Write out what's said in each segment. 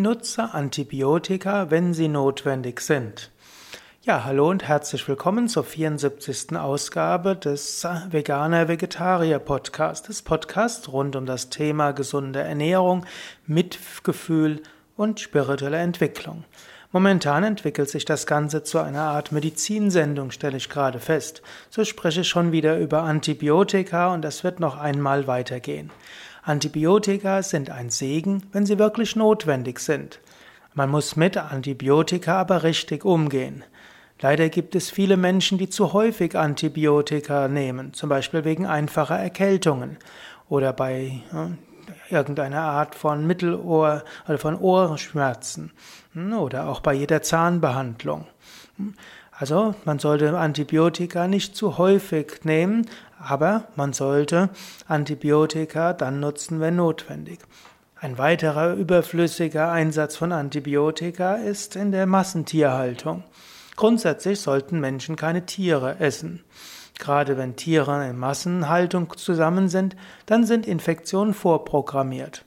Nutze Antibiotika, wenn sie notwendig sind. Ja, hallo und herzlich willkommen zur 74. Ausgabe des Veganer-Vegetarier-Podcast, des Podcasts rund um das Thema gesunde Ernährung, Mitgefühl und spirituelle Entwicklung. Momentan entwickelt sich das Ganze zu einer Art Medizinsendung, stelle ich gerade fest. So spreche ich schon wieder über Antibiotika und das wird noch einmal weitergehen. Antibiotika sind ein Segen, wenn sie wirklich notwendig sind. Man muss mit Antibiotika aber richtig umgehen. Leider gibt es viele Menschen, die zu häufig Antibiotika nehmen, zum Beispiel wegen einfacher Erkältungen oder bei irgendeiner Art von Mittelohr oder von Ohrenschmerzen hm, oder auch bei jeder Zahnbehandlung. Also man sollte Antibiotika nicht zu häufig nehmen, aber man sollte Antibiotika dann nutzen, wenn notwendig. Ein weiterer überflüssiger Einsatz von Antibiotika ist in der Massentierhaltung. Grundsätzlich sollten Menschen keine Tiere essen. Gerade wenn Tiere in Massenhaltung zusammen sind, dann sind Infektionen vorprogrammiert.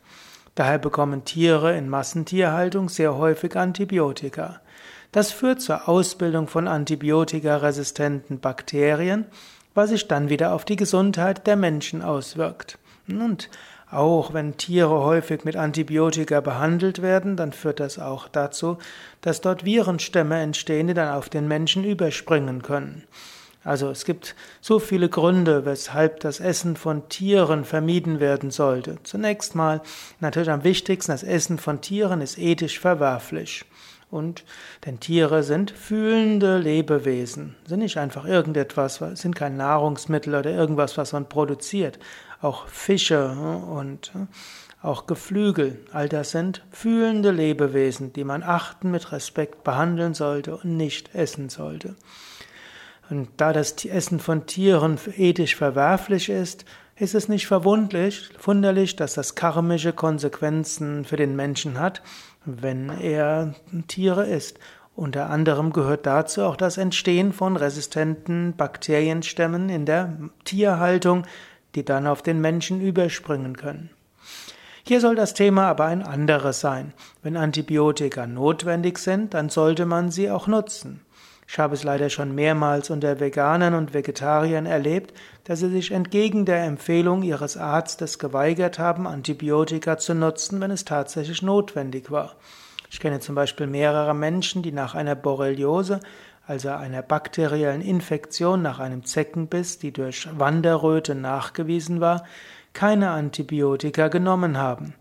Daher bekommen Tiere in Massentierhaltung sehr häufig Antibiotika. Das führt zur Ausbildung von antibiotikaresistenten Bakterien, was sich dann wieder auf die Gesundheit der Menschen auswirkt. Und auch wenn Tiere häufig mit Antibiotika behandelt werden, dann führt das auch dazu, dass dort Virenstämme entstehen, die dann auf den Menschen überspringen können. Also es gibt so viele Gründe, weshalb das Essen von Tieren vermieden werden sollte. Zunächst mal natürlich am wichtigsten, das Essen von Tieren ist ethisch verwerflich. Und denn Tiere sind fühlende Lebewesen, sind nicht einfach irgendetwas, sind kein Nahrungsmittel oder irgendwas, was man produziert. Auch Fische und auch Geflügel, all das sind fühlende Lebewesen, die man achten, mit Respekt behandeln sollte und nicht essen sollte. Und da das Essen von Tieren ethisch verwerflich ist, ist es nicht verwunderlich, dass das karmische Konsequenzen für den Menschen hat wenn er Tiere isst. Unter anderem gehört dazu auch das Entstehen von resistenten Bakterienstämmen in der Tierhaltung, die dann auf den Menschen überspringen können. Hier soll das Thema aber ein anderes sein. Wenn Antibiotika notwendig sind, dann sollte man sie auch nutzen. Ich habe es leider schon mehrmals unter Veganern und Vegetariern erlebt, dass sie sich entgegen der Empfehlung ihres Arztes geweigert haben, Antibiotika zu nutzen, wenn es tatsächlich notwendig war. Ich kenne zum Beispiel mehrere Menschen, die nach einer Borreliose, also einer bakteriellen Infektion nach einem Zeckenbiss, die durch Wanderröte nachgewiesen war, keine Antibiotika genommen haben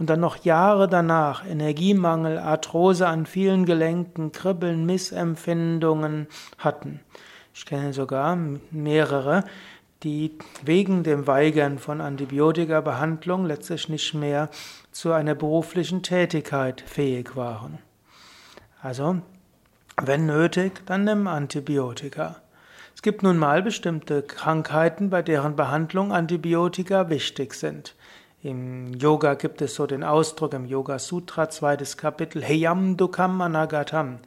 und dann noch Jahre danach Energiemangel, Arthrose an vielen Gelenken, Kribbeln, Missempfindungen hatten. Ich kenne sogar mehrere, die wegen dem Weigern von Antibiotika-Behandlung letztlich nicht mehr zu einer beruflichen Tätigkeit fähig waren. Also, wenn nötig, dann nimm Antibiotika. Es gibt nun mal bestimmte Krankheiten, bei deren Behandlung Antibiotika wichtig sind. Im Yoga gibt es so den Ausdruck im Yoga Sutra, zweites Kapitel, Heyam Dukam Anagatam.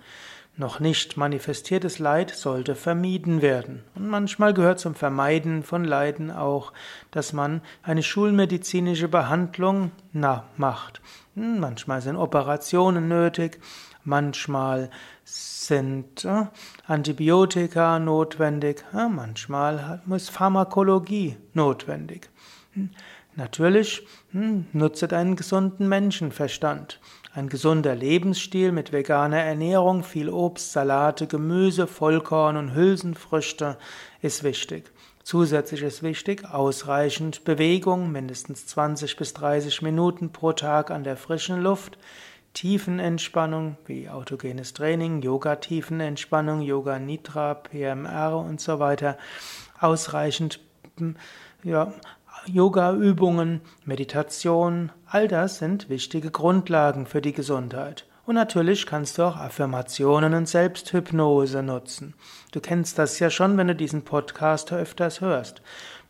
Noch nicht manifestiertes Leid sollte vermieden werden. Und manchmal gehört zum Vermeiden von Leiden auch, dass man eine schulmedizinische Behandlung na, macht. Hm, manchmal sind Operationen nötig, manchmal sind äh, Antibiotika notwendig, äh, manchmal ist Pharmakologie notwendig. Natürlich hm, nutze deinen gesunden Menschenverstand. Ein gesunder Lebensstil mit veganer Ernährung, viel Obst, Salate, Gemüse, Vollkorn und Hülsenfrüchte ist wichtig. Zusätzlich ist wichtig ausreichend Bewegung, mindestens 20 bis 30 Minuten pro Tag an der frischen Luft, Tiefenentspannung wie autogenes Training, Yoga-Tiefenentspannung, Yoga Nidra, PMR und so weiter, ausreichend hm, ja, Yoga-Übungen, Meditation, all das sind wichtige Grundlagen für die Gesundheit. Und natürlich kannst du auch Affirmationen und Selbsthypnose nutzen. Du kennst das ja schon, wenn du diesen Podcast öfters hörst.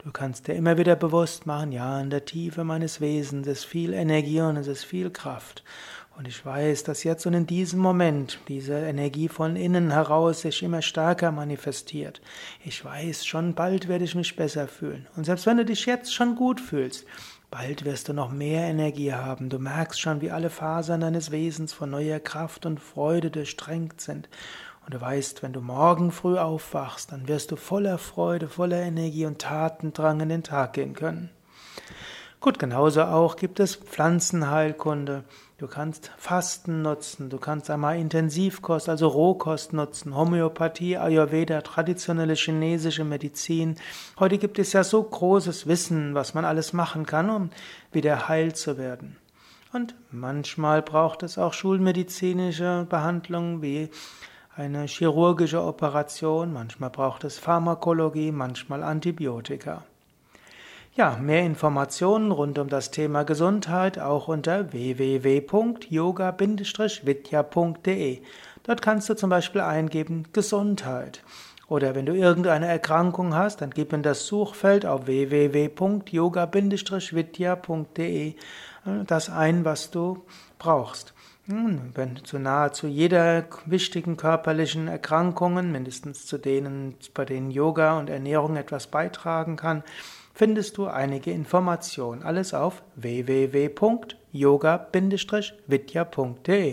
Du kannst dir immer wieder bewusst machen, ja, in der Tiefe meines Wesens ist viel Energie und es ist viel Kraft. Und ich weiß, dass jetzt und in diesem Moment diese Energie von innen heraus sich immer stärker manifestiert. Ich weiß, schon bald werde ich mich besser fühlen. Und selbst wenn du dich jetzt schon gut fühlst, Bald wirst du noch mehr Energie haben. Du merkst schon, wie alle Fasern deines Wesens von neuer Kraft und Freude durchdrängt sind. Und du weißt, wenn du morgen früh aufwachst, dann wirst du voller Freude, voller Energie und Tatendrang in den Tag gehen können. Gut, genauso auch gibt es Pflanzenheilkunde. Du kannst Fasten nutzen, du kannst einmal Intensivkost, also Rohkost nutzen, Homöopathie, Ayurveda, traditionelle chinesische Medizin. Heute gibt es ja so großes Wissen, was man alles machen kann, um wieder heil zu werden. Und manchmal braucht es auch schulmedizinische Behandlungen wie eine chirurgische Operation, manchmal braucht es Pharmakologie, manchmal Antibiotika. Ja, mehr Informationen rund um das Thema Gesundheit auch unter www.yoga-vidya.de. Dort kannst du zum Beispiel eingeben Gesundheit. Oder wenn du irgendeine Erkrankung hast, dann gib in das Suchfeld auf www.yoga-vidya.de äh, das ein, was du brauchst. Wenn zu nahezu jeder wichtigen körperlichen Erkrankungen, mindestens zu denen, bei denen Yoga und Ernährung etwas beitragen kann, findest du einige Informationen. Alles auf www.yoga-vidya.de